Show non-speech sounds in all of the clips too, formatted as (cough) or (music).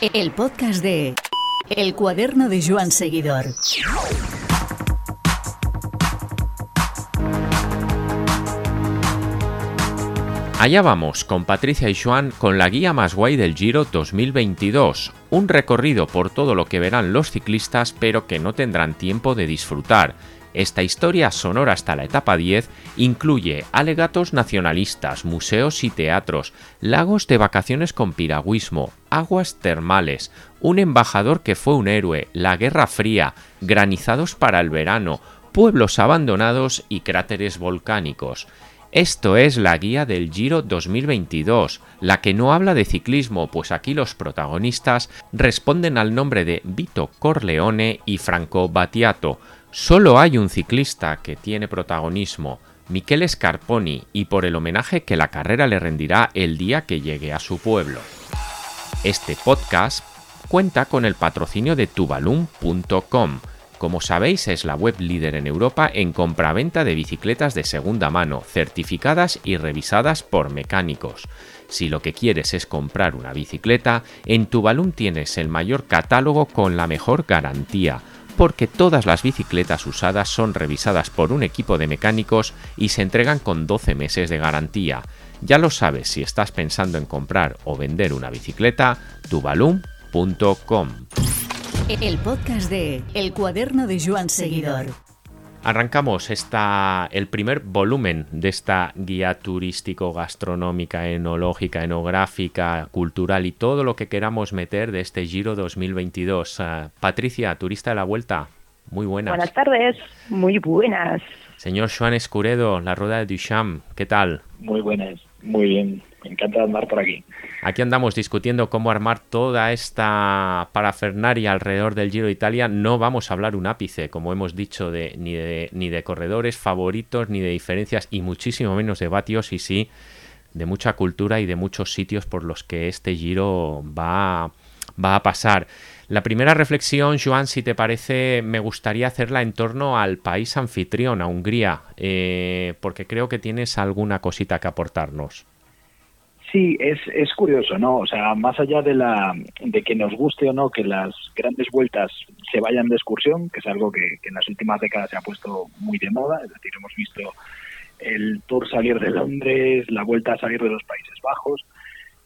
El podcast de El cuaderno de Joan Seguidor. Allá vamos con Patricia y Joan con la guía más guay del Giro 2022, un recorrido por todo lo que verán los ciclistas pero que no tendrán tiempo de disfrutar. Esta historia sonora hasta la etapa 10 incluye alegatos nacionalistas, museos y teatros, lagos de vacaciones con piragüismo, aguas termales, un embajador que fue un héroe, la Guerra Fría, granizados para el verano, pueblos abandonados y cráteres volcánicos. Esto es la guía del Giro 2022, la que no habla de ciclismo, pues aquí los protagonistas responden al nombre de Vito Corleone y Franco Battiato. Solo hay un ciclista que tiene protagonismo, Michele Scarponi, y por el homenaje que la carrera le rendirá el día que llegue a su pueblo. Este podcast cuenta con el patrocinio de tubalum.com, como sabéis, es la web líder en Europa en compraventa de bicicletas de segunda mano, certificadas y revisadas por mecánicos. Si lo que quieres es comprar una bicicleta, en Tubalum tienes el mayor catálogo con la mejor garantía, porque todas las bicicletas usadas son revisadas por un equipo de mecánicos y se entregan con 12 meses de garantía. Ya lo sabes si estás pensando en comprar o vender una bicicleta, tubalum.com. El podcast de El cuaderno de Joan Seguidor. Arrancamos esta, el primer volumen de esta guía turístico, gastronómica, enológica, enográfica, cultural y todo lo que queramos meter de este Giro 2022. Ah, Patricia, turista de la vuelta, muy buenas. Buenas tardes, muy buenas. Señor Joan Escuredo, la rueda de Duchamp, ¿qué tal? Muy buenas, muy bien. Me encanta andar por aquí. Aquí andamos discutiendo cómo armar toda esta parafernaria alrededor del Giro de Italia. No vamos a hablar un ápice, como hemos dicho, de, ni, de, ni de corredores favoritos, ni de diferencias, y muchísimo menos de vatios, y sí de mucha cultura y de muchos sitios por los que este Giro va, va a pasar. La primera reflexión, Joan, si te parece, me gustaría hacerla en torno al país anfitrión, a Hungría, eh, porque creo que tienes alguna cosita que aportarnos. Sí, es, es curioso, ¿no? O sea, más allá de, la, de que nos guste o no que las grandes vueltas se vayan de excursión, que es algo que, que en las últimas décadas se ha puesto muy de moda, es decir, hemos visto el Tour salir de Londres, la vuelta a salir de los Países Bajos,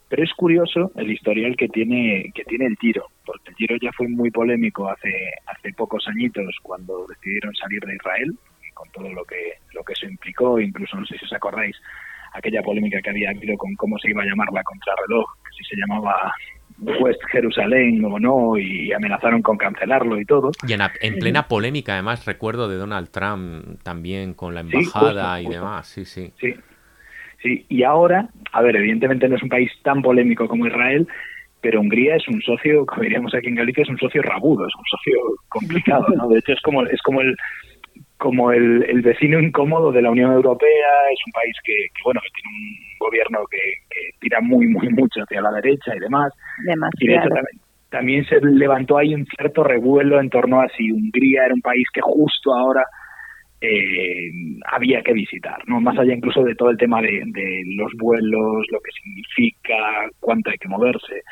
pero es curioso el historial que tiene que tiene el Giro, porque el Giro ya fue muy polémico hace hace pocos añitos cuando decidieron salir de Israel, con todo lo que lo que eso implicó, incluso no sé si os acordáis aquella polémica que había habido con cómo se iba a llamar la contrarreloj, si se llamaba West Jerusalén o no, y amenazaron con cancelarlo y todo. Y en, plena polémica, además, recuerdo de Donald Trump también con la embajada y demás, sí, sí. Sí, sí. Y ahora, a ver, evidentemente no es un país tan polémico como Israel, pero Hungría es un socio, como diríamos aquí en Galicia, es un socio rabudo, es un socio complicado, ¿no? De hecho, es como, es como el, como el, el, vecino incómodo de la Unión Europea, es un país que, que bueno, que tiene un gobierno que, que, tira muy, muy mucho hacia la derecha y demás. Demasiado. Y de hecho también, también, se levantó ahí un cierto revuelo en torno a si Hungría era un país que justo ahora eh, había que visitar, ¿no? Más allá incluso de todo el tema de, de los vuelos, lo que significa, cuánto hay que moverse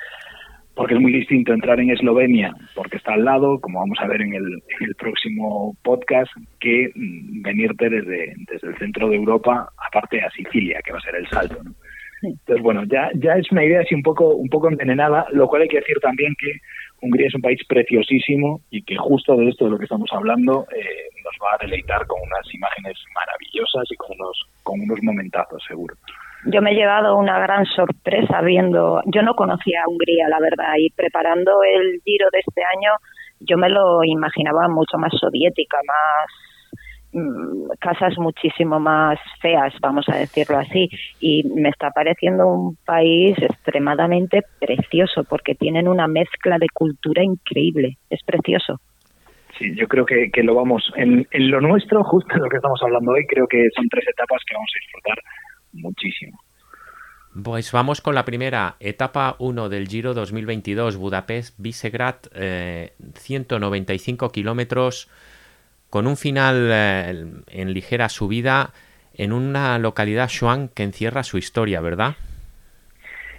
porque es muy distinto entrar en Eslovenia, porque está al lado, como vamos a ver en el, en el próximo podcast, que mm, venirte desde, desde el centro de Europa, aparte a Sicilia, que va a ser el salto. ¿no? Entonces, bueno, ya, ya es una idea así un poco, un poco envenenada, lo cual hay que decir también que Hungría es un país preciosísimo y que justo de esto de lo que estamos hablando eh, nos va a deleitar con unas imágenes maravillosas y con unos, con unos momentazos, seguro yo me he llevado una gran sorpresa viendo, yo no conocía a Hungría, la verdad, y preparando el Giro de este año, yo me lo imaginaba mucho más soviética, más mmm, casas muchísimo más feas, vamos a decirlo así, y me está pareciendo un país extremadamente precioso porque tienen una mezcla de cultura increíble, es precioso. Sí, yo creo que, que lo vamos, en, en lo nuestro, justo en lo que estamos hablando hoy, creo que son tres etapas que vamos a disfrutar muchísimo. Pues vamos con la primera, etapa 1 del Giro 2022, Budapest-Visegrad, eh, 195 kilómetros, con un final eh, en ligera subida en una localidad, Schwan, que encierra su historia, ¿verdad?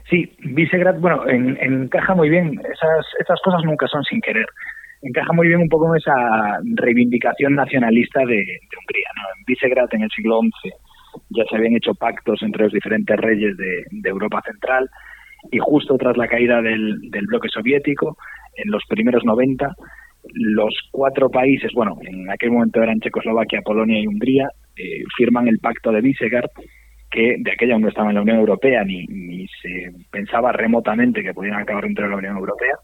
Sí, Visegrad, bueno, encaja muy bien. Esas, esas cosas nunca son sin querer. Encaja muy bien un poco en esa reivindicación nacionalista de, Hungría. ¿no? En Visegrad, en el siglo XI, ya se habían hecho pactos entre los diferentes reyes de, Europa Central y justo tras la caída del, bloque soviético, en los primeros 90, los cuatro países, bueno, en aquel momento eran Checoslovaquia, Polonia y Hungría, eh, firman el pacto de Visegrad que de aquella aún no estaba en la Unión Europea ni, ni se pensaba remotamente que pudieran acabar dentro de la Unión Europea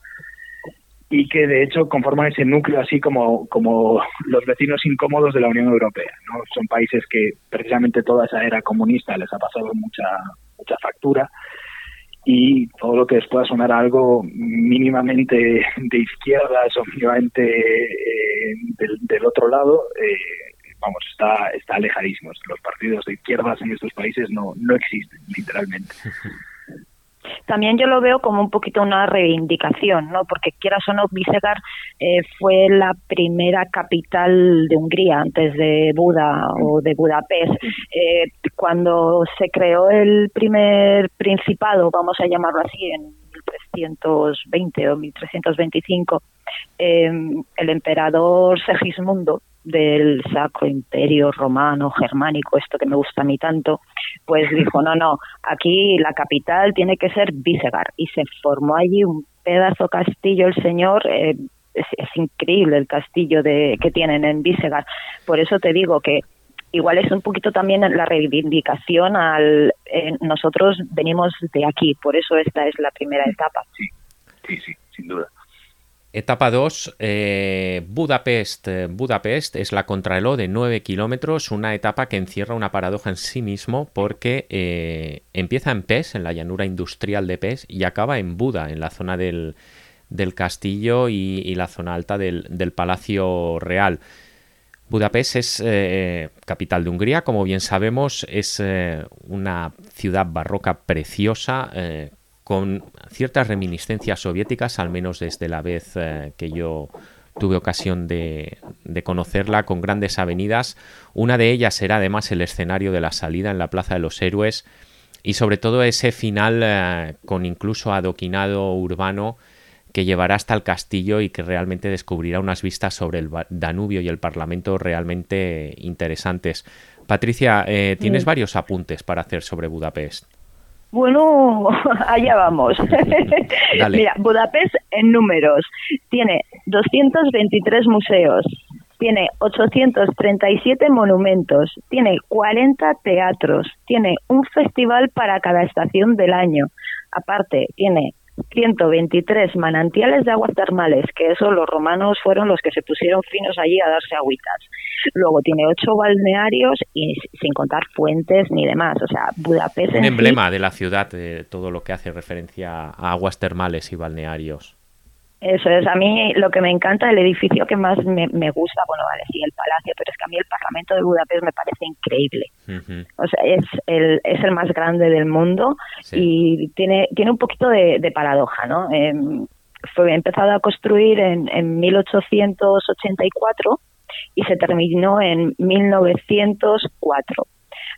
y que de hecho conforman ese núcleo así como, como los vecinos incómodos de la Unión Europea. ¿no? Son países que precisamente toda esa era comunista les ha pasado mucha, mucha factura y todo lo que les pueda sonar algo mínimamente de izquierdas o mínimamente eh, del, otro lado, eh, vamos, está, está alejadísimo. Los partidos de izquierdas en estos países no, no existen, literalmente. (laughs) También yo lo veo como un poquito una reivindicación, ¿no? Porque quieras o no, Visegrad eh, fue la primera capital de Hungría antes de Buda o de Budapest. Eh, cuando se creó el primer principado, vamos a llamarlo así, en 1320 o 1325, eh, el emperador Segismundo del Sacro Imperio Romano Germánico, esto que me gusta a mí tanto, pues dijo, no, no, aquí la capital tiene que ser Visegrad y se formó allí un pedazo castillo el señor, eh, es, increíble el castillo de, que tienen en Visegrad, por eso te digo que igual es un poquito también la reivindicación al eh, nosotros venimos de aquí, por eso esta es la primera etapa. Sí, sí, sí, sin duda. Etapa 2, eh, Budapest. Eh, Budapest es la contrarreloj de 9 kilómetros, una etapa que encierra una paradoja en sí mismo porque eh, empieza en Pes, en la llanura industrial de Pes, y acaba en Buda, en la zona del, castillo y, la zona alta del, Palacio Real. Budapest es capital de Hungría, como bien sabemos, es una ciudad barroca preciosa con ciertas reminiscencias soviéticas, al menos desde la vez eh, que yo tuve ocasión de, conocerla, con grandes avenidas. Una de ellas será además el escenario de la salida en la Plaza de los Héroes y sobre todo ese final eh, con incluso adoquinado urbano que llevará hasta el castillo y que realmente descubrirá unas vistas sobre el Danubio y el Parlamento realmente interesantes. Patricia, eh, tienes varios apuntes para hacer sobre Budapest. Bueno, (laughs) allá vamos. (laughs) Mira, Budapest en números tiene 223 museos, tiene 837 monumentos, tiene 40 teatros, tiene un festival para cada estación del año. Aparte, tiene 123 manantiales de aguas termales, que eso los romanos fueron los que se pusieron finos allí a darse agüitas. Luego tiene ocho balnearios y sin contar fuentes ni demás. O sea, Budapest. Un emblema de la ciudad, de todo lo que hace referencia a aguas termales y balnearios. Eso es, a mí lo que me encanta, el edificio que más me, gusta, bueno, vale, sí, el palacio, pero es que a mí el Parlamento de Budapest me parece increíble. O sea, es el, es el más grande del mundo y tiene, tiene un poquito de, paradoja, ¿no? Em, fue empezado a construir en, en 1884 y se terminó en 1904.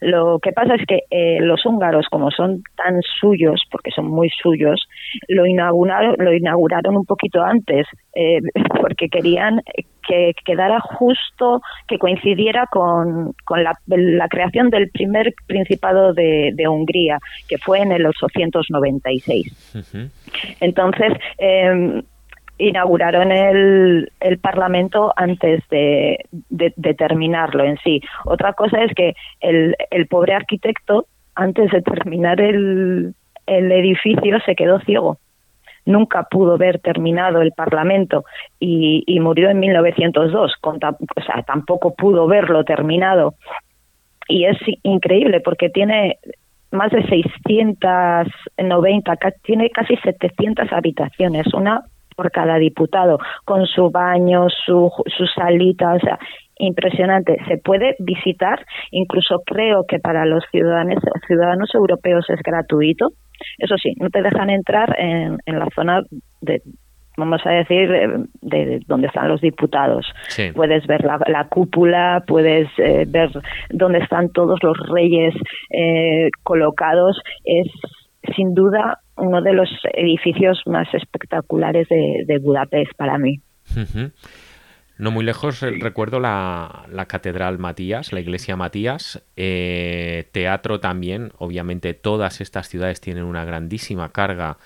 Lo que pasa es que eh, los húngaros, como son tan suyos, porque son muy suyos, lo inauguraron, lo inauguraron un poquito antes, eh, (laughs) porque querían que quedara justo, que coincidiera con, con la, creación del primer principado de, Hungría, que fue en el 896. Entonces, eh, inauguraron el, el Parlamento antes de, de, terminarlo en sí. Otra cosa es que el, el pobre arquitecto, antes de terminar el, el edificio, se quedó ciego. Nunca pudo ver terminado el Parlamento y, y murió en 1902. Con, o sea, tampoco pudo verlo terminado. Y es increíble porque tiene más de 690, tiene casi 700 habitaciones, una por cada diputado, con su baño, su, su salita, o sea, impresionante. Se puede visitar, incluso creo que para los ciudadanos, ciudadanos europeos es gratuito. Eso sí, no te dejan entrar en, en la zona de, vamos a decir, de, donde están los diputados. Puedes ver la, cúpula, puedes eh, ver dónde están todos los reyes eh, colocados. Es sin duda uno de los edificios más espectaculares de, Budapest para mí. No muy lejos eh, recuerdo la, Catedral Matías, la Iglesia Matías, eh, teatro también, obviamente todas estas ciudades tienen una grandísima carga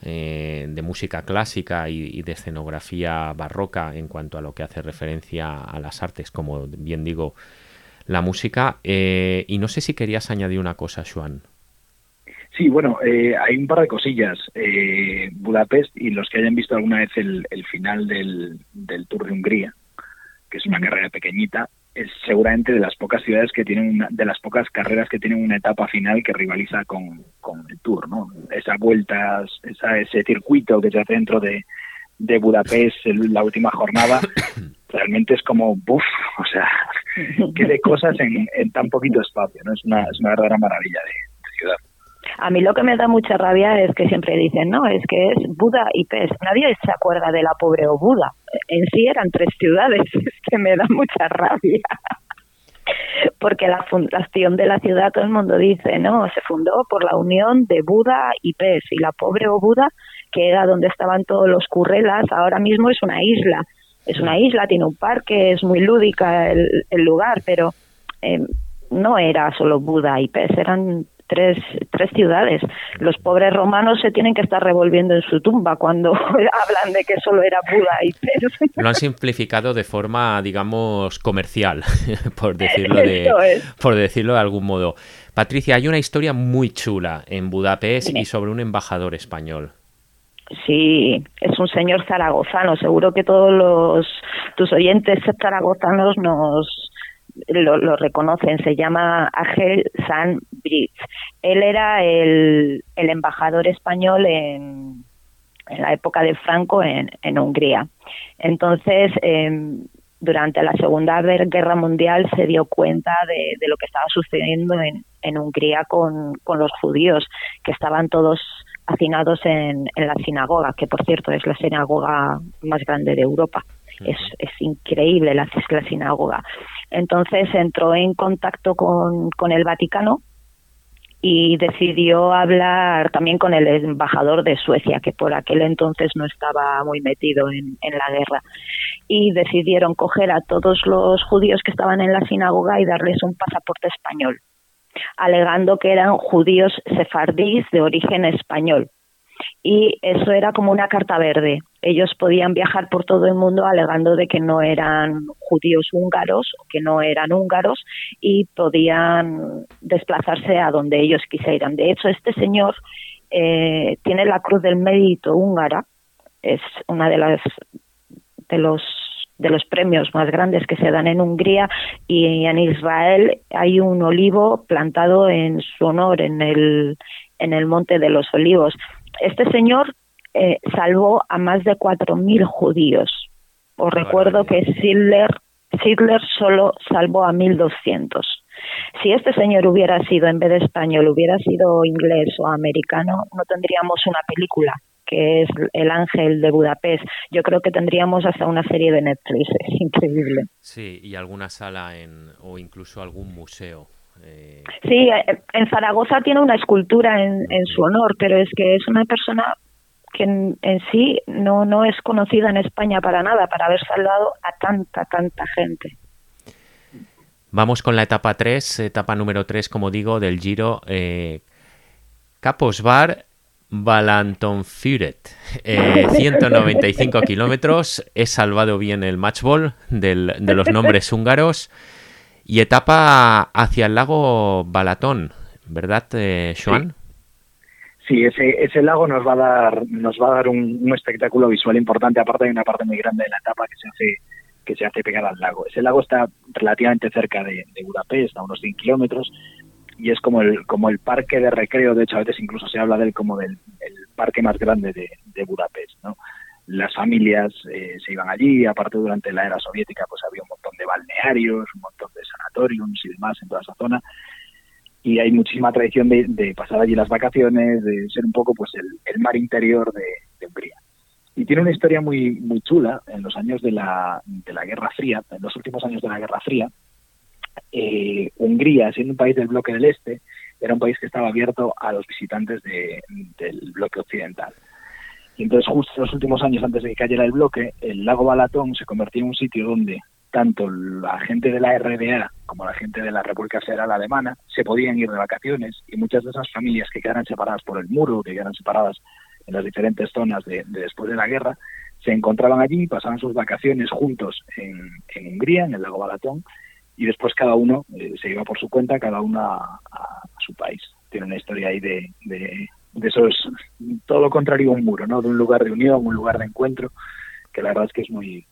eh, de música clásica y, de escenografía barroca en cuanto a lo que hace referencia a las artes, como bien digo, la música. y no sé si querías añadir una cosa, Juan. Sí, bueno, hay un par de cosillas. Budapest y los que hayan visto alguna vez el, final del, del Tour de Hungría, que es una carrera pequeñita, es seguramente de las pocas ciudades que tienen una, de las pocas carreras que tienen una etapa final que rivaliza con, el Tour, ¿no? Esa vuelta, esa, ese circuito que se hace dentro de, de Budapest en la última jornada, (coughs) realmente es como, ¡buf! O sea, qué de cosas en, en, tan poquito espacio, ¿no? Es una, es una verdadera maravilla de ciudad. A mí lo que me da mucha rabia es que siempre dicen, no, es que es Buda y Pes. Nadie se acuerda de la pobre Buda. En sí eran tres ciudades, (laughs) es que me da mucha rabia. Porque la fundación de la ciudad, todo el mundo dice, no, se fundó por la unión de Buda y Pes. Y la pobre Buda, que era donde estaban todos los currelas, ahora mismo es una isla. Es una isla, tiene un parque, es muy lúdica el, lugar, pero eh, no era solo Buda y Pes, eran tres, tres ciudades. Los pobres romanos se tienen que estar revolviendo en su tumba cuando (laughs) hablan de que solo era Buda y. Lo han simplificado de forma, digamos, comercial, (laughs) por decirlo de, por decirlo de algún modo. Patricia, hay una historia muy chula en Budapest y sobre un embajador español. Sí, es un señor zaragozano. Seguro que todos los tus oyentes zaragozanos nos lo, reconocen, se llama Ángel San Él era el, el embajador español en, en, la época de Franco en, en Hungría. Entonces, em, durante la Segunda Guerra Mundial se dio cuenta de, de lo que estaba sucediendo en, en Hungría con, con, los judíos, que estaban todos hacinados en, en la sinagoga, que por cierto es la sinagoga más grande de Europa. Es, es increíble la, la sinagoga. Entonces entró en contacto con, con el Vaticano y decidió hablar también con el embajador de Suecia, que por aquel entonces no estaba muy metido en, la guerra. Y decidieron coger a todos los judíos que estaban en la sinagoga y darles un pasaporte español, alegando que eran judíos sefardíes de origen español y eso era como una carta verde. Ellos podían viajar por todo el mundo alegando de que no eran judíos húngaros o que no eran húngaros y podían desplazarse a donde ellos quisieran. De hecho, este señor eh, tiene la Cruz del Mérito húngara, es una de las de los de los premios más grandes que se dan en Hungría y en Israel hay un olivo plantado en su honor en el en el Monte de los Olivos este señor eh, salvó a más de 4.000 judíos. Os recuerdo que Sidler, Sidler solo salvó a 1.200. Si este señor hubiera sido, en vez de español, hubiera sido inglés o americano, no tendríamos una película que es El Ángel de Budapest. Yo creo que tendríamos hasta una serie de Netflix. (laughs) Es increíble. Sí, y alguna sala en, o incluso algún museo eh, sí, eh, en Zaragoza tiene una escultura en, su honor, pero es que es una persona que en, sí no, no es conocida en España para nada, para haber salvado a tanta, tanta gente. Vamos con la etapa 3, etapa número 3, como digo, del Giro. Eh, Capos Bar, Balantonfuret, eh, (laughs) 195 kilómetros. He salvado bien el matchball del, de los nombres (laughs) húngaros. Y etapa hacia el lago Balatón, ¿verdad, eh, Joan? Sí. ese, ese lago nos va a dar, un, espectáculo visual importante. Aparte hay una parte muy grande de la etapa que se hace que pegada al lago. Ese lago está relativamente cerca de, Budapest, a unos 100 kilómetros, y es como el, parque de recreo, de hecho a veces incluso se habla de él como del el parque más grande de, de Budapest, ¿no? las familias eh, se iban allí, aparte durante la era soviética pues había un montón de balnearios, un montón de sanatoriums y demás en toda esa zona y hay muchísima tradición de, pasar allí las vacaciones, de ser un poco pues el, mar interior de, Hungría. Y tiene una historia muy muy chula en los años de la, de la Guerra Fría, en los últimos años de la Guerra Fría, eh, Hungría, siendo un país del bloque del Este, era un país que estaba abierto a los visitantes del bloque occidental. Y entonces justo en los últimos años antes de que cayera el bloque, el lago Balatón se convertía en un sitio donde tanto la gente de la RDA como la gente de la República Federal Alemana se podían ir de vacaciones y muchas de esas familias que quedaran separadas por el muro, que quedaran separadas en las diferentes zonas de, después de la guerra, se encontraban allí, pasaban sus vacaciones juntos en, Hungría, en el lago Balatón, y después cada uno eh, se iba por su cuenta, cada uno a, su país. Tiene una historia ahí de, de, eso es todo lo contrario a un muro, ¿no? De un lugar de unión, un lugar de encuentro, que la verdad es que es muy,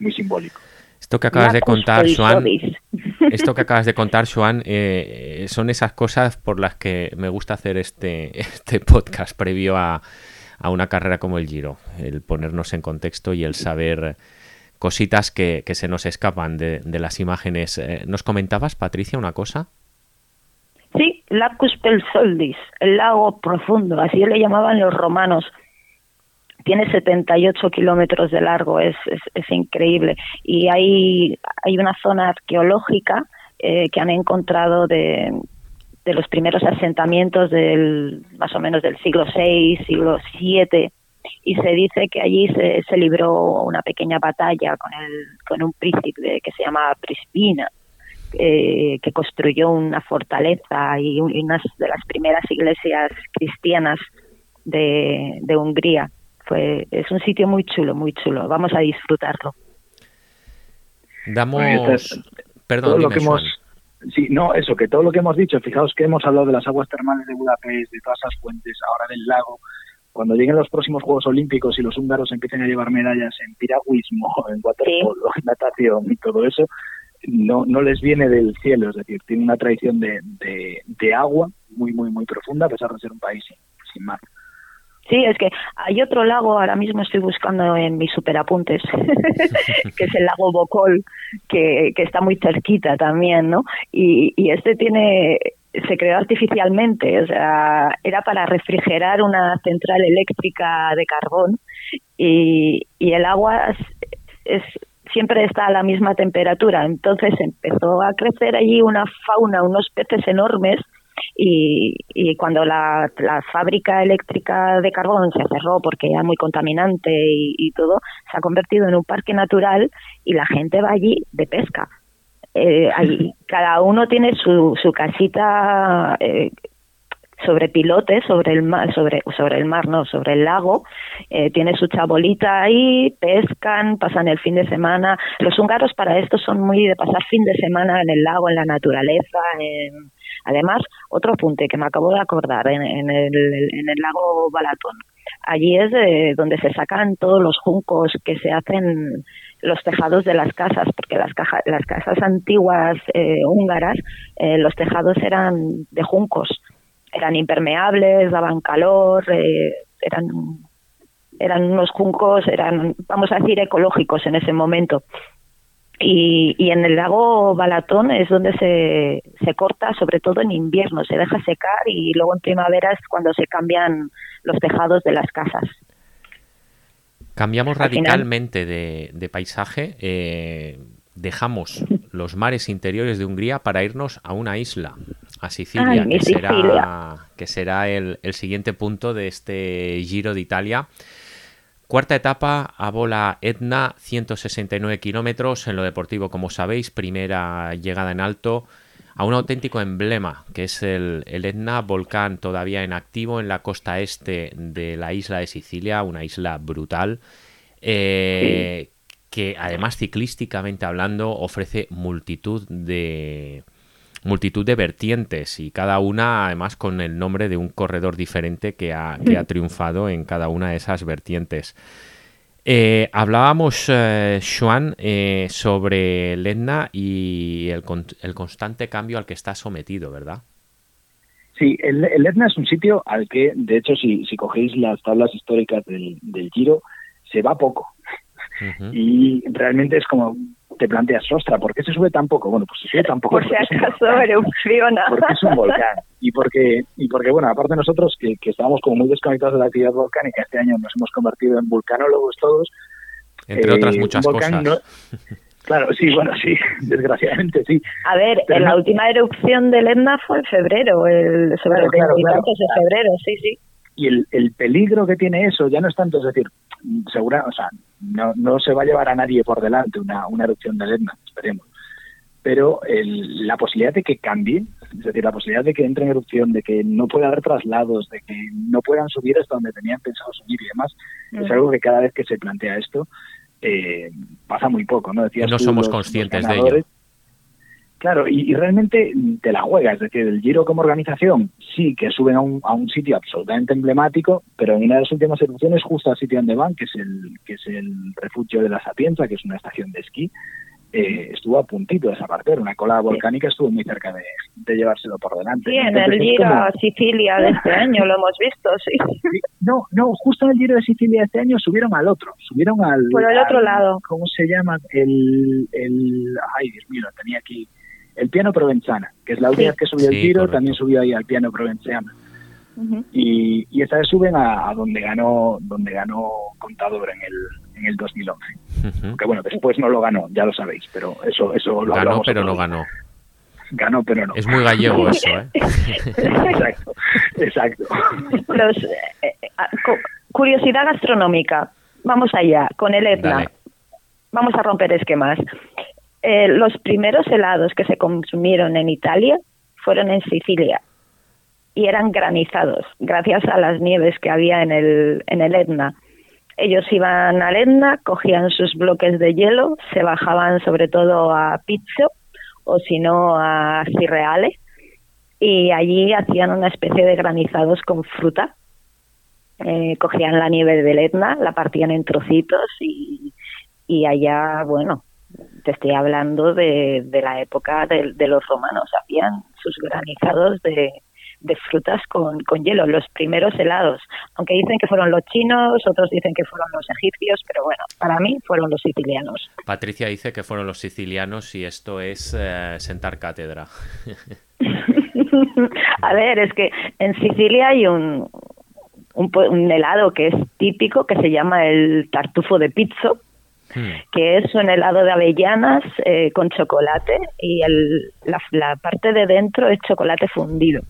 muy simbólico. Esto que acabas de contar, Joan, (laughs) esto que acabas de contar, Joan, eh, son esas cosas por las que me gusta hacer este, (laughs) este podcast previo a, a una carrera como el Giro, el ponernos en contexto y el saber cositas que, se nos escapan de, las imágenes. Eh, ¿Nos comentabas, Patricia, una cosa? Sí, Lacus Pelsoldis, el lago profundo, así le llamaban los romanos. Tiene 78 kilómetros de largo, es, es, increíble. Y hay, hay una zona arqueológica eh, que han encontrado de, de los primeros asentamientos del más o menos del siglo VI, siglo VII, y se dice que allí se, se libró una pequeña batalla con, el, con un príncipe que se llamaba Prispina, eh, que construyó una fortaleza y, una de las primeras iglesias cristianas de, de Hungría. Fue, es un sitio muy chulo, muy chulo. Vamos a disfrutarlo. Damos... Perdón, lo que hemos Sí, no, eso, que todo lo que hemos dicho, fijaos que hemos hablado de las aguas termales de Budapest, de todas esas fuentes, ahora del lago, cuando lleguen los próximos Juegos Olímpicos y los húngaros empiecen a llevar medallas en piragüismo, (laughs) en waterpolo, en natación y todo eso, no, no les viene del cielo, es decir, tiene una tradición de, de, agua muy, muy, muy profunda, a pesar de ser un país sin mar. Sí, es que hay otro lago, ahora mismo estoy buscando en mis superapuntes, (laughs) que es el lago Bocol, que, que está muy cerquita también, ¿no? Y, y este tiene, se creó artificialmente, o sea, era para refrigerar una central eléctrica de carbón y, y el agua es, siempre está a la misma temperatura. Entonces empezó a crecer allí una fauna, unos peces enormes y, y cuando la, la, fábrica eléctrica de carbón se cerró porque era muy contaminante y, todo, se ha convertido en un parque natural y la gente va allí de pesca. Eh, (laughs) cada uno tiene su, su casita eh, sobre pilotes, sobre el mar, sobre, sobre el mar, no, sobre el lago, eh, tiene su chabolita ahí, pescan, pasan el fin de semana. Los húngaros para esto son muy de pasar fin de semana en el lago, en la naturaleza, en, Además, otro apunte que me acabo de acordar en, el, en el lago Balatón. Allí es donde se sacan todos los juncos que se hacen los tejados de las casas, porque las, casas antiguas eh, húngaras, eh, los tejados eran de juncos, eran impermeables, daban calor, eh, eran eran unos juncos, eran, vamos a decir, ecológicos en ese momento. Y, y, en el lago Balatón es donde se, se corta, sobre todo en invierno, se deja secar y luego en primavera es cuando se cambian los tejados de las casas. Cambiamos radicalmente de, de, paisaje, eh, dejamos los mares interiores de Hungría para irnos a una isla, a Sicilia, que, será, que será el, el siguiente punto de este Giro de Italia. Cuarta etapa a bola Etna, 169 kilómetros. En lo deportivo, como sabéis, primera llegada en alto a un auténtico emblema, que es el, Etna, volcán todavía en activo en la costa este de la isla de Sicilia, una isla brutal, eh, que además ciclísticamente hablando ofrece multitud de, multitud de vertientes y cada una además con el nombre de un corredor diferente que ha, que ha triunfado en cada una de esas vertientes. Eh, hablábamos, eh, eh, sobre el Etna y el, el, constante cambio al que está sometido, ¿verdad? Sí, el, el, Etna es un sitio al que, de hecho, si, si cogéis las tablas históricas del, del Giro, se va poco. Y realmente es como te planteas, ostra, ¿por qué se sube tan poco? Bueno, pues se sube tan poco. Por si acaso erupciona. Porque es un volcán. Y porque, y porque bueno, aparte nosotros que, que estábamos como muy desconectados de la actividad volcánica, este año nos hemos convertido en vulcanólogos todos. Entre otras eh, muchas cosas. Claro, sí, bueno, sí, (laughs) desgraciadamente sí. A ver, en la última erupción del Etna fue en febrero, el, sobre el claro, de febrero, sí, sí. Y el, el peligro que tiene eso ya no es tanto, es decir, segura, o sea, no, no se va a llevar a nadie por delante una, una erupción del Etna, esperemos. Pero el, la posibilidad de que cambie, es decir, la posibilidad de que entre en erupción, de que no pueda haber traslados, de que no puedan subir hasta donde tenían pensado subir y demás, es mm. algo que cada vez que se plantea esto, eh, pasa muy poco, ¿no? Decías no somos conscientes de ello. Claro, y, realmente te la juegas, es decir, el Giro como organización sí que suben a un, a un sitio absolutamente emblemático, pero en una de las últimas erupciones justo al sitio donde van, que es el, que es el refugio de la Sapienza, que es una estación de esquí, eh, estuvo a puntito de desaparecer. Una cola volcánica estuvo muy cerca de, llevárselo por delante. Sí, en el Giro a Sicilia de este (laughs) año lo hemos visto, sí. No, no, justo en el Giro de Sicilia de este año subieron al otro, subieron al... Por el otro lado. ¿Cómo se llama? El, el... Ay, Dios mío, tenía aquí... El piano provenzana, que es la última vez que subió el Giro, también subió ahí al piano provenzana. y, y esta vez suben a, a, donde ganó donde ganó Contador en el en el 2011. Que bueno, después no lo ganó, ya lo sabéis, pero eso, eso lo Ganó, pero no ganó. Ganó, pero no. Es muy gallego (laughs) eso, ¿eh? exacto, exacto. Eh, eh, curiosidad gastronómica. Vamos allá, con el Etna. Vamos a romper esquemas. Eh, los primeros helados que se consumieron en Italia fueron en Sicilia y eran granizados, gracias a las nieves que había en el, en el Etna. Ellos iban a Etna, cogían sus bloques de hielo, se bajaban sobre todo a Pizzo o si no a Cirreale y allí hacían una especie de granizados con fruta. Eh, cogían la nieve del Etna, la partían en trocitos y allá, bueno, te estoy hablando de, de la época de, de, los romanos, hacían sus granizados de, de frutas con, con hielo, los primeros helados. Aunque dicen que fueron los chinos, otros dicen que fueron los egipcios, pero bueno, para mí fueron los sicilianos. Patricia dice que fueron los sicilianos y esto es eh, sentar cátedra. (laughs) A ver, es que en Sicilia hay un, un, helado que es típico que se llama el tartufo de pizzo, hmm. que es un helado de avellanas eh, con chocolate y el, la, la, parte de dentro es chocolate fundido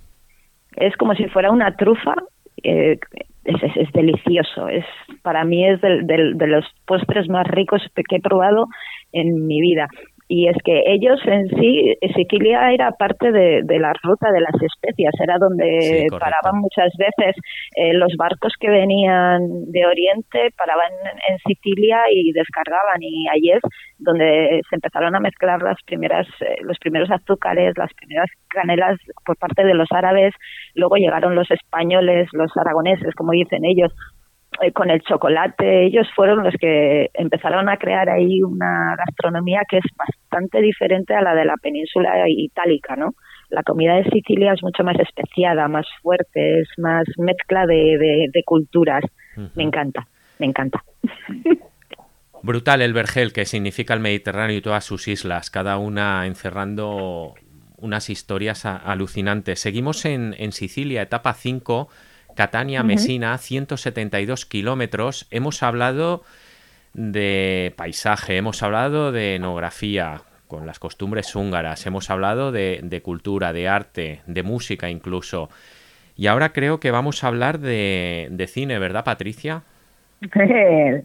es como si fuera una trufa. Eh, es, es, delicioso. Es para mí es de los postres más ricos que he probado en mi vida y es que ellos en sí, Sicilia era parte de, la ruta de las especias, era donde paraban muchas veces eh, los barcos que venían de Oriente, paraban en, Sicilia y descargaban. Y ahí es donde se empezaron a mezclar las primeras, eh, los primeros azúcares, las primeras canelas por parte de los árabes, luego llegaron los españoles, los aragoneses, como dicen ellos, con el chocolate, ellos fueron los que empezaron a crear ahí una gastronomía que es bastante diferente a la de la península itálica, ¿no? La comida de Sicilia es mucho más especiada, más fuerte, es más mezcla de, culturas. Me encanta, me encanta. (laughs) Brutal el Vergel, que significa el Mediterráneo y todas sus islas, cada una encerrando unas historias alucinantes. Seguimos en, en Sicilia, etapa 5 Catania, Mesina, 172 kilómetros. Hemos hablado de paisaje, hemos hablado de enografía con las costumbres húngaras, hemos hablado de, cultura, de arte, de música incluso. Y ahora creo que vamos a hablar de, de cine, ¿verdad, Patricia? (laughs)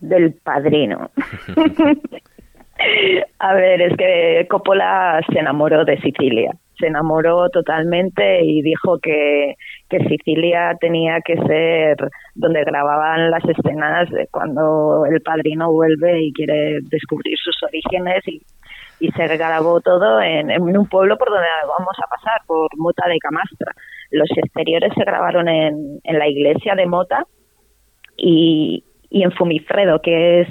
Del padrino. (laughs) (laughs) a ver, es que Coppola se enamoró de Sicilia se enamoró totalmente y dijo que, que Sicilia tenía que ser donde grababan las escenas de cuando el padrino vuelve y quiere descubrir sus orígenes y, y se grabó todo en, en, un pueblo por donde vamos a pasar, por Mota de Camastra. Los exteriores se grabaron en, en la iglesia de Mota y, y en Fumifredo, que es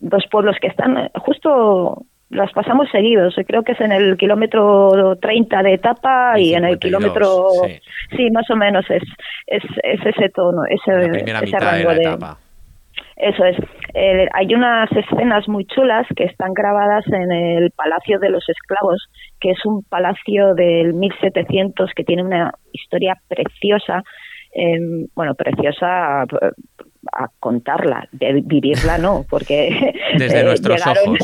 dos pueblos que están justo las pasamos seguidos. Creo que es en el kilómetro 30 de etapa y, en el kilómetro. Sí. más o menos es, es, ese tono, ese, ese rango de. Etapa. Eso es. Eh, hay unas escenas muy chulas que están grabadas en el Palacio de los Esclavos, que es un palacio del 1700 que tiene una historia preciosa. Eh, bueno, preciosa a contarla, de vivirla no, porque (laughs) desde nuestros ojos.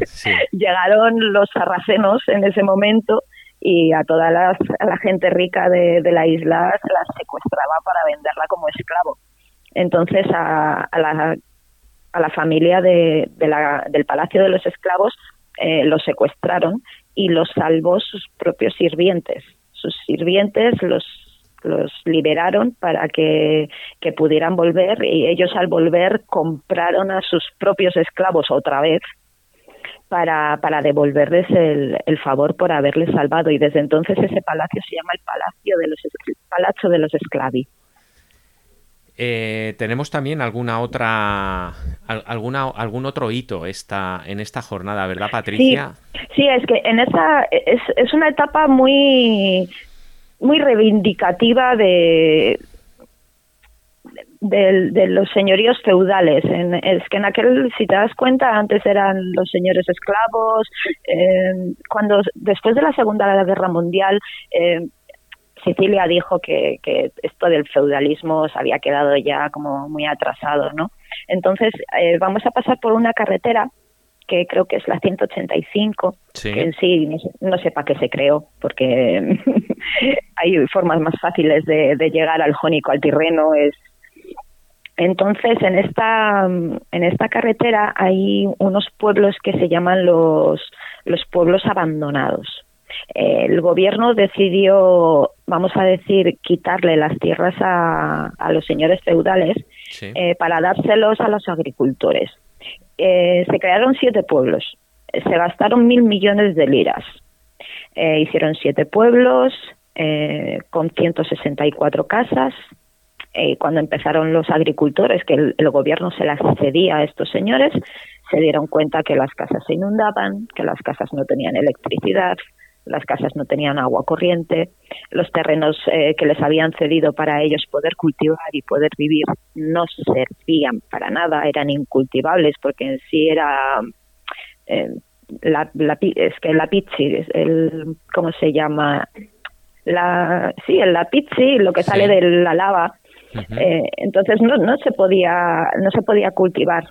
(laughs) llegaron los sarracenos en ese momento y a toda la gente rica de, la isla la secuestraba para venderla como esclavo. Entonces a, la, a la familia de, la, del Palacio de los Esclavos eh, los secuestraron y los salvó sus propios sirvientes. Sus sirvientes los los liberaron para que, que, pudieran volver y ellos al volver compraron a sus propios esclavos otra vez para, para devolverles el, el, favor por haberles salvado y desde entonces ese palacio se llama el Palacio de los Palacio de los Esclavi. Eh, tenemos también alguna otra alguna algún otro hito esta en esta jornada, ¿verdad, Patricia? Sí, sí es que en esa es, es una etapa muy muy reivindicativa de, de, los señoríos feudales. En, es que en aquel, si te das cuenta, antes eran los señores esclavos. Eh, cuando después de la Segunda Guerra Mundial, eh, Sicilia dijo que, que, esto del feudalismo se había quedado ya como muy atrasado, ¿no? Entonces eh, vamos a pasar por una carretera que creo que es la 185, que en sí no sé, para qué se creó, porque (laughs) hay formas más fáciles de, llegar al jónico, al tirreno. Es... Entonces, en esta, en esta carretera hay unos pueblos que se llaman los, los pueblos abandonados. El gobierno decidió, vamos a decir, quitarle las tierras a, a los señores feudales eh, para dárselos a los agricultores eh, se crearon siete pueblos. Se gastaron mil millones de liras. Eh, hicieron siete pueblos eh, con 164 casas. cuando empezaron los agricultores, que el, gobierno se las cedía a estos señores, se dieron cuenta que las casas se inundaban, que las casas no tenían electricidad, las casas no tenían agua corriente, los terrenos eh, que les habían cedido para ellos poder cultivar y poder vivir no servían para nada, eran incultivables porque en sí era eh, la, es que la pizzi, el cómo se llama la sí el lapizzi, lo que sale de la lava, eh, entonces no no se podía no se podía cultivar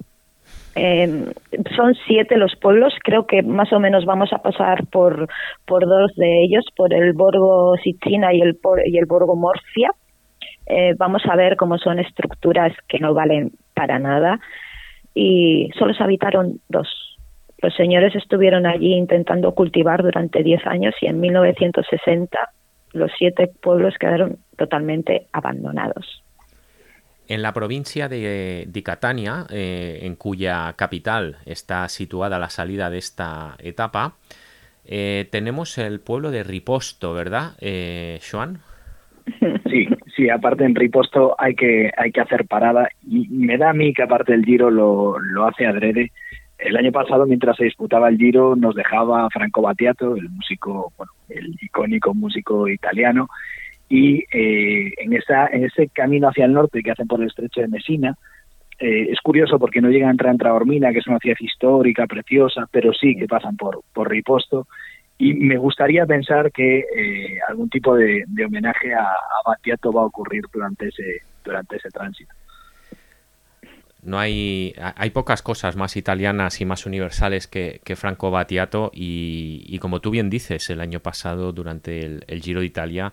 eh, son siete los pueblos, creo que más o menos vamos a pasar por, por dos de ellos, por el Borgo Sicina y el, y el Borgo Morfia. Eh, vamos a ver cómo son estructuras que no valen para nada y solo se habitaron dos. Los señores estuvieron allí intentando cultivar durante diez años y en 1960 los siete pueblos quedaron totalmente abandonados. En la provincia de, Catania, eh, en cuya capital está situada la salida de esta etapa, eh, tenemos el pueblo de Riposto, ¿verdad, eh, Joan? Sí, sí, aparte en Riposto hay que, hay que hacer parada y me da a mí que aparte el Giro lo, lo hace adrede. El año pasado, mientras se disputaba el Giro, nos dejaba Franco Battiato, el músico, bueno, el icónico músico italiano, y eh, en, esa, en ese camino hacia el norte que hacen por el estrecho de Mesina, eh, es curioso porque no llegan a entrar en Traormina, que es una ciudad histórica, preciosa, pero sí que pasan por, por Riposto. Y me gustaría pensar que eh, algún tipo de, homenaje a, a Battiato va a ocurrir durante ese, durante ese tránsito. No hay, hay pocas cosas más italianas y más universales que, Franco Battiato y, como tú bien dices, el año pasado durante el Giro de Italia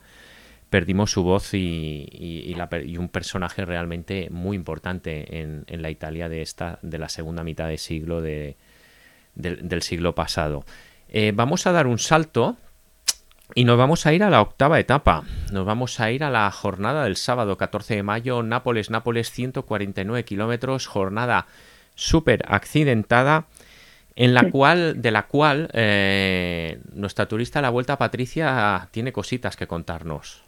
perdimos su voz y, un personaje realmente muy importante en, la Italia de esta de la segunda mitad de siglo de, del siglo pasado. Eh, vamos a dar un salto y nos vamos a ir a la octava etapa. Nos vamos a ir a la jornada del sábado 14 de mayo, Nápoles-Nápoles, 149 kilómetros, jornada súper accidentada en la cual, de la cual eh, nuestra turista la Vuelta Patricia tiene cositas que contarnos.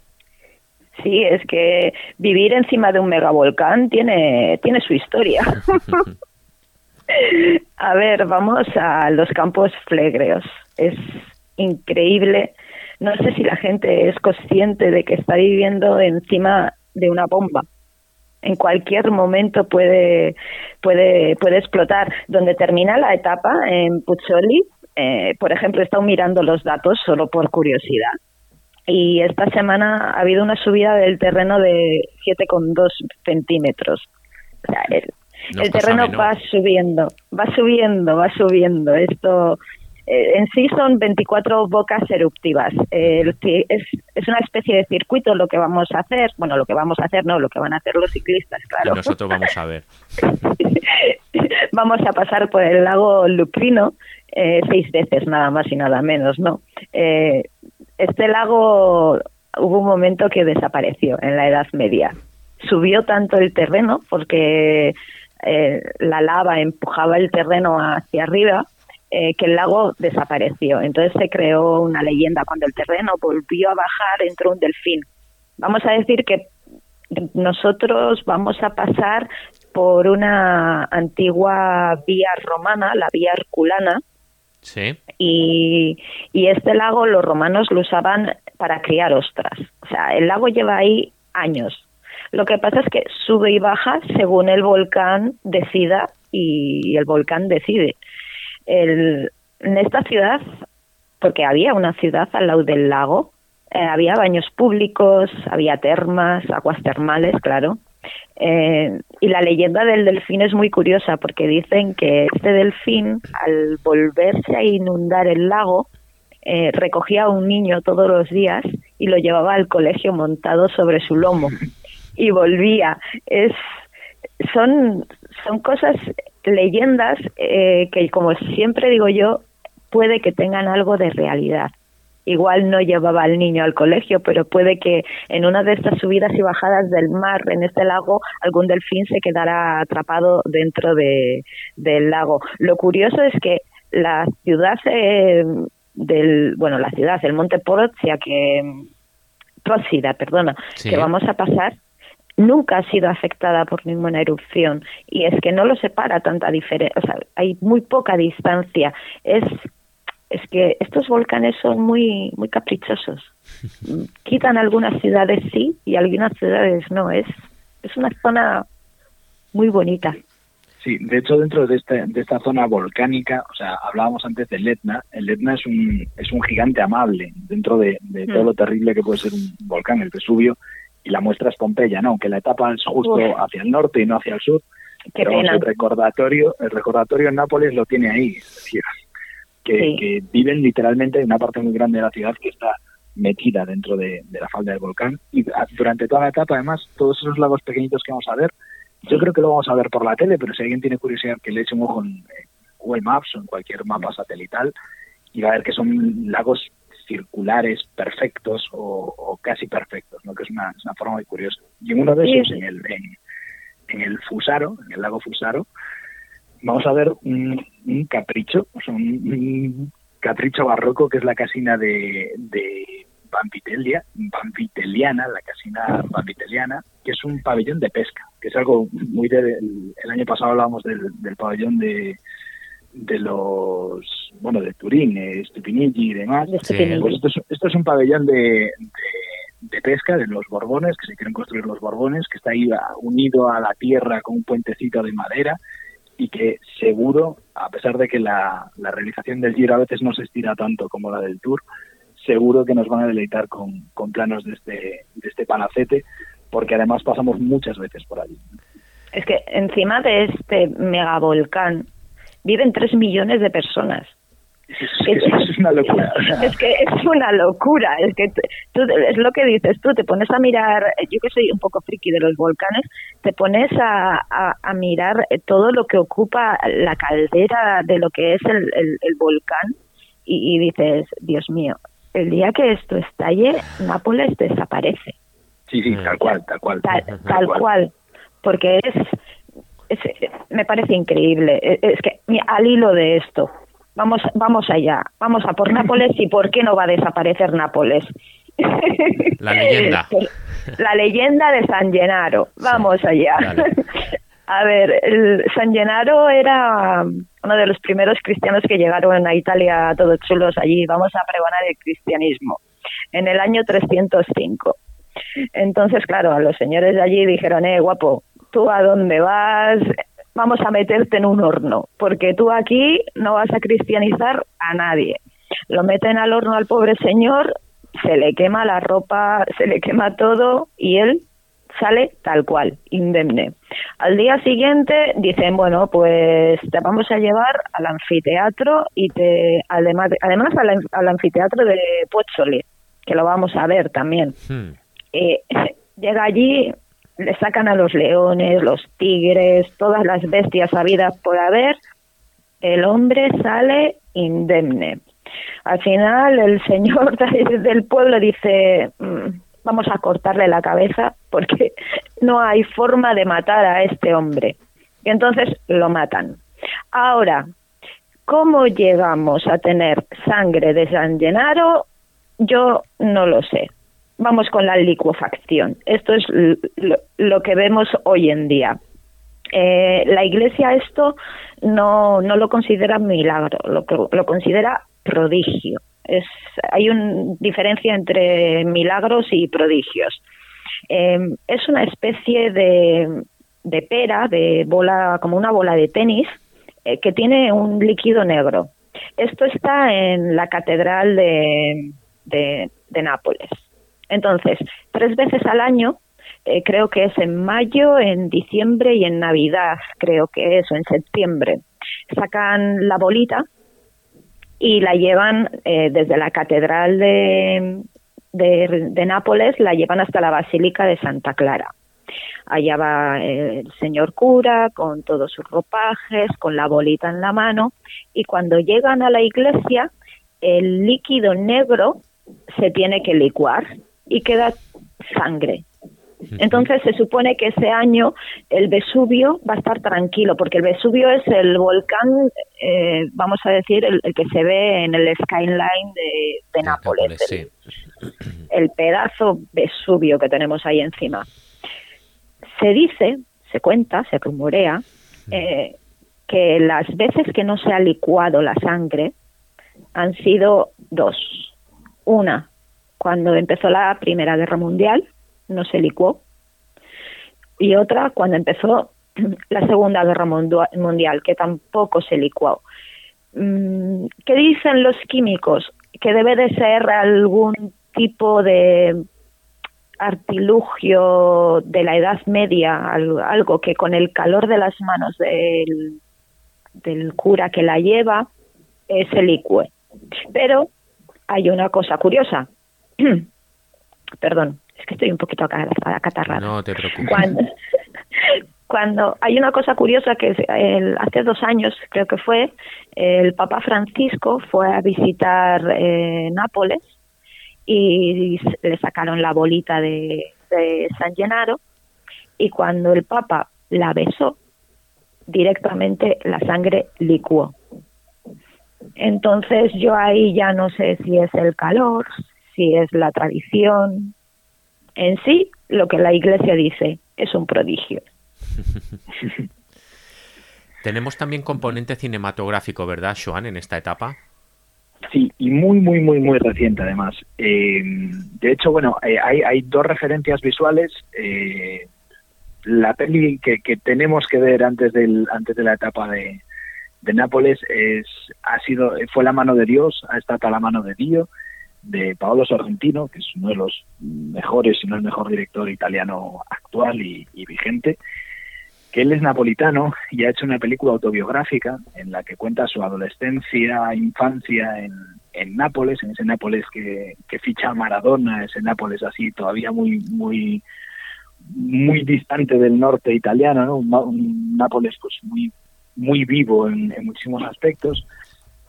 Sí, es que vivir encima de un megavolcán tiene, tiene su historia. (laughs) a ver, vamos a los campos flegreos. Es increíble. No sé si la gente es consciente de que está viviendo encima de una bomba. En cualquier momento puede, puede, puede explotar. Donde termina la etapa, en Puzzoli, eh, por ejemplo, he estado mirando los datos solo por curiosidad y esta semana ha habido una subida del terreno de 7,2 centímetros. O sea, el terreno va subiendo, va subiendo, va subiendo. Esto eh, en sí son 24 bocas eruptivas. es, es, una especie de circuito lo que vamos a hacer. Bueno, lo que vamos a hacer no, lo que van a hacer los ciclistas, claro. nosotros vamos a ver. (laughs) vamos a pasar por el lago Lucrino eh, seis veces, nada más y nada menos, ¿no? Eh, este lago hubo un momento que desapareció en la Edad Media. Subió tanto el terreno porque la lava empujaba el terreno hacia arriba eh, que el lago desapareció. Entonces se creó una leyenda. Cuando el terreno volvió a bajar, entró un delfín. Vamos a decir que nosotros vamos a pasar por una antigua vía romana, la vía herculana. Sí. Y, este lago los romanos lo usaban para criar ostras. O sea, el lago lleva ahí años. Lo que pasa es que sube y baja según el volcán decida y el volcán decide en esta ciudad, porque había una ciudad al lado del lago, eh, había baños públicos, había termas, aguas termales, claro. Eh, y la leyenda del delfín es muy curiosa porque dicen que este delfín, al volverse a inundar el lago, eh, recogía a un niño todos los días y lo llevaba al colegio montado sobre su lomo (laughs) y volvía. Es, son, son cosas leyendas eh, que, como siempre digo yo, puede que tengan algo de realidad. Igual no llevaba al niño al colegio, pero puede que en una de estas subidas y bajadas del mar, en este lago, algún delfín se quedara atrapado dentro de, del lago. Lo curioso es que la ciudad eh, del, bueno, la ciudad, el monte Porozia, que Próxida, perdona, que vamos a pasar, nunca ha sido afectada por ninguna erupción y es que no lo separa tanta diferencia, o sea, hay muy poca distancia. Es es que estos volcanes son muy muy caprichosos. Quitan algunas ciudades sí y algunas ciudades no. Es es una zona muy bonita. Sí, de hecho dentro de, este, de esta zona volcánica, o sea, hablábamos antes del Etna, el Etna es un, es un gigante amable dentro de, de todo mm. lo terrible que puede ser un volcán, el Vesubio, y la muestra es Pompeya, ¿no? Que la etapa es justo hacia el norte y no hacia el sur. pero el recordatorio, el recordatorio en Nápoles lo tiene ahí, es decir, que, viven literalmente en una parte muy grande de la ciudad que está metida dentro de, la falda del volcán. Y durante toda la etapa, además, todos esos lagos pequeñitos que vamos a ver, yo creo que lo vamos a ver por la tele, pero si alguien tiene curiosidad que le eche un ojo en Google Maps o en cualquier mapa satelital, y va a ver que son lagos circulares perfectos o, casi perfectos, ¿no? que es una, forma muy curiosa. Y en uno de esos, en el, en, el Fusaro, en el lago Fusaro, vamos a ver un, capricho, o sea, un, capricho barroco que es la casina de, de Pampitelia, Pampiteliana, la casina Pampiteliana, que es un pabellón de pesca, que es algo muy del el año pasado hablábamos del, del pabellón de, de los, bueno, de Turín, Stupinigi y demás. Pues esto, es, un pabellón de, de, pesca de los Borbones, que se quieren construir los Borbones, que está ahí unido a la tierra con un puentecito de madera y que seguro, a pesar de que la, realización del Giro a veces no se estira tanto como la del Tour, seguro que nos van a deleitar con, con planos de este, de este palacete, porque además pasamos muchas veces por allí. Es que encima de este megavolcán viven tres millones de personas. Es, una locura. Es que es una locura. Es que tú, es lo que dices tú, te pones a mirar, yo que soy un poco friki de los volcanes, te pones a, a, mirar todo lo que ocupa la caldera de lo que es el, el, volcán y, dices, Dios mío, el día que esto estalle, Nápoles desaparece. Sí, sí, tal cual, tal cual. Tal, cual. porque es me parece increíble. Es que al hilo de esto, vamos, vamos allá, vamos a por Nápoles y por qué no va a desaparecer Nápoles. La leyenda. (laughs) La leyenda de San Gennaro. Vamos allá. (laughs) A ver, el San Gennaro era uno de los primeros cristianos que llegaron a Italia todos chulos allí. Vamos a pregonar el cristianismo en el año 305. Entonces, claro, a los señores de allí dijeron, eh, guapo, tú a dónde vas, vamos a meterte en un horno, porque tú aquí no vas a cristianizar a nadie. Lo meten al horno al pobre señor, se le quema la ropa, se le quema todo y él sale tal cual, indemne. Al día siguiente dicen, bueno, pues te vamos a llevar al anfiteatro y te, además, además al, anfiteatro de Pozzoli, que lo vamos a ver también. Hmm. Eh, (laughs) llega allí, le sacan a los leones, los tigres, todas las bestias habidas por haber, el hombre sale indemne. Al final el señor (laughs) del pueblo dice, mm, vamos a cortarle la cabeza porque (laughs) no hay forma de matar a este hombre. Y entonces lo matan. Ahora, ¿cómo llegamos a tener sangre de San Gennaro? Yo no lo sé. Vamos con la licuefacción. Esto es lo, que vemos hoy en día. Eh, la Iglesia esto no, no lo considera milagro, lo, considera prodigio. Hay una diferencia entre milagros y prodigios. Em, es una especie de, de, pera, de bola, como una bola de tenis, eh, que tiene un líquido negro. Esto está en la catedral de, de, Nápoles. Entonces, tres veces al año, eh, creo que es en mayo, en diciembre y en Navidad, creo que es, o en septiembre, sacan la bolita y la llevan eh, desde la catedral de, de, Nápoles, la llevan hasta la Basílica de Santa Clara. Allá va el señor cura con todos sus ropajes, con la bolita en la mano, y cuando llegan a la iglesia, el líquido negro se tiene que licuar y queda sangre. Entonces se supone que ese año el Vesubio va a estar tranquilo, porque el Vesubio es el volcán, eh, vamos a decir, el, que se ve en el skyline de, Nápoles, el, pedazo Vesubio que tenemos ahí encima. Se dice, se cuenta, se rumorea, eh, que las veces que no se ha licuado la sangre han sido dos. Una, cuando empezó la Primera Guerra Mundial, no se licuó. Y otra cuando empezó (clears throat) la Segunda Guerra Mundial, que tampoco se licuó. Mm, ¿Qué dicen los químicos? Que debe de ser algún tipo de artilugio de la Edad Media, algo que con el calor de las manos del, cura que la lleva eh, se licue. Pero hay una cosa curiosa. (clears throat) Perdón es que estoy un poquito acatarrada. No te preocupes. (laughs) Cuando, hay una cosa curiosa que hace dos años creo que fue, el Papa Francisco fue a visitar eh, Nápoles y le sacaron la bolita de, de San Gennaro y cuando el Papa la besó, directamente la sangre licuó. Entonces yo ahí ya no sé si es el calor, si es la tradición, en sí, lo que la Iglesia dice es un prodigio. (laughs) Tenemos también componente cinematográfico, ¿verdad, Joan, en esta etapa? Sí, y muy, muy, muy, muy reciente además. Eh, de hecho, bueno, eh, hay, hay, dos referencias visuales. Eh, la peli que, que, tenemos que ver antes del antes de la etapa de, de Nápoles es ha sido fue la mano de Dios, ha estado la mano de Dios de Paolo Sorrentino, que es uno de los mejores, si no el mejor director italiano actual y, vigente, que él es napolitano y ha hecho una película autobiográfica en la que cuenta su adolescencia, infancia en, en Nápoles, en ese Nápoles que, que ficha Maradona, ese Nápoles así todavía muy, muy, muy distante del norte italiano, ¿no? un, Nápoles pues muy, muy vivo en muchísimos aspectos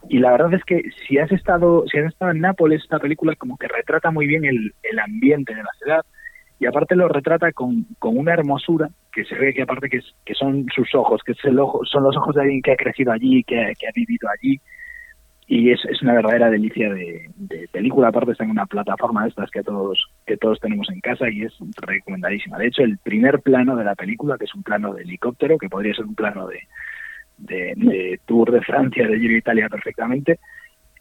y la verdad es que si has estado si has estado en Nápoles esta película como que retrata muy bien el, el ambiente de la ciudad. Y aparte lo retrata con, con una hermosura que se ve que aparte que, que son sus ojos que es el ojo, son los ojos de alguien que ha crecido allí que, que ha vivido allí. Y es, es una verdadera delicia de, de, película. Aparte está en una plataforma de estas que todos que todos tenemos en casa y es recomendadísima. De hecho el primer plano de la película que es un plano de helicóptero que podría ser un plano de de, Tour de Francia, de Giro de Italia perfectamente.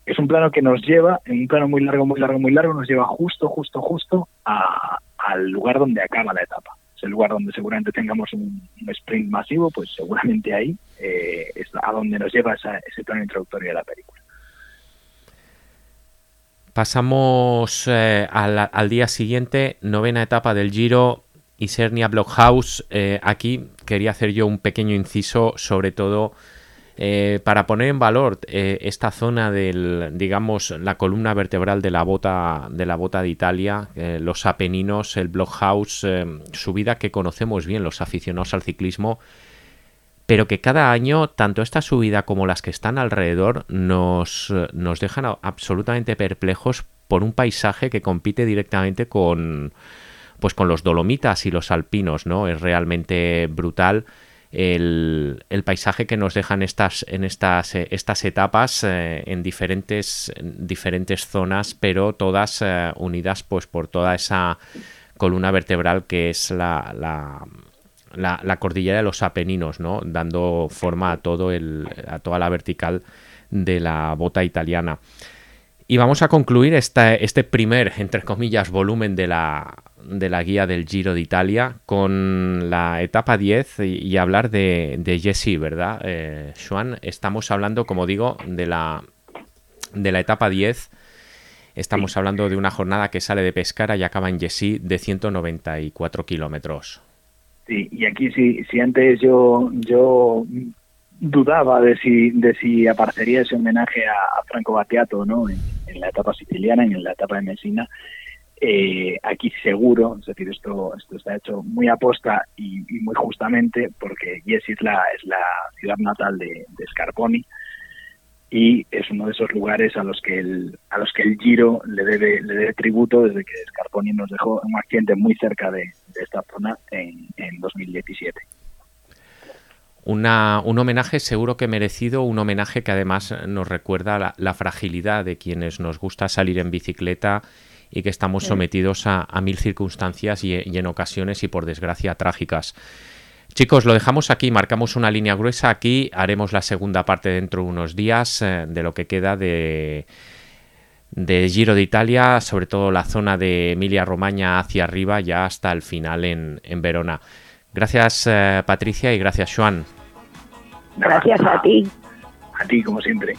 Es un plano que nos lleva, en un plano muy largo, muy largo, muy largo, nos lleva justo, justo, justo al lugar donde acaba la etapa. Es el lugar donde seguramente tengamos un, sprint masivo, pues seguramente ahí eh, es a donde nos lleva ese plano introductorio de la película. Pasamos eh, al, día siguiente, novena etapa del Giro, Isernia Blockhaus. aquí quería hacer yo un pequeño inciso, sobre todo eh, para poner en valor eh, esta zona del, digamos, la columna vertebral de la bota de la bota de Italia, eh, los Apeninos, el Blockhaus, subida que conocemos bien los aficionados al ciclismo, pero que cada año, tanto esta subida como las que están alrededor, nos, nos dejan absolutamente perplejos por un paisaje que compite directamente con pues con los dolomitas y los alpinos, ¿no? Es realmente brutal el, paisaje que nos dejan estas, en estas, eh, estas etapas eh, en, diferentes, diferentes zonas, pero todas eh, unidas pues, por toda esa columna vertebral que es la, la, la, cordillera de los Apeninos, ¿no? dando forma a, todo el, a toda la vertical de la bota italiana. Y vamos a concluir este primer, entre comillas, volumen de la, de la guía del Giro de Italia con la etapa 10 y, hablar de, de Jesse, ¿verdad? Eh, estamos hablando, como digo, de la, de la etapa 10. Estamos hablando de una jornada que sale de Pescara y acaba en Jesse de 194 kilómetros. Sí, y aquí si, si antes yo, yo dudaba de si, de si aparecería ese homenaje a, Franco Battiato ¿no? En, la etapa siciliana, en la etapa de Messina, eh, aquí seguro, es decir, esto, esto está hecho muy aposta y, muy justamente porque Jesse es la, es la ciudad natal de, Scarponi y es uno de esos lugares a los que el, a los que el Giro le debe, le debe tributo desde que Scarponi nos dejó un accidente muy cerca de, esta zona en, en 2017. Una, un homenaje seguro que merecido, un homenaje que además nos recuerda la, la fragilidad de quienes nos gusta salir en bicicleta y que estamos sometidos a, mil circunstancias y, en ocasiones y por desgracia trágicas. Chicos, lo dejamos aquí, marcamos una línea gruesa aquí, haremos la segunda parte dentro de unos días eh, de lo que queda de, de Giro de Italia, sobre todo la zona de Emilia Romagna hacia arriba, ya hasta el final en, Verona. Gracias eh, Patricia y gracias Joan. Gracias a ti. A ti, como siempre.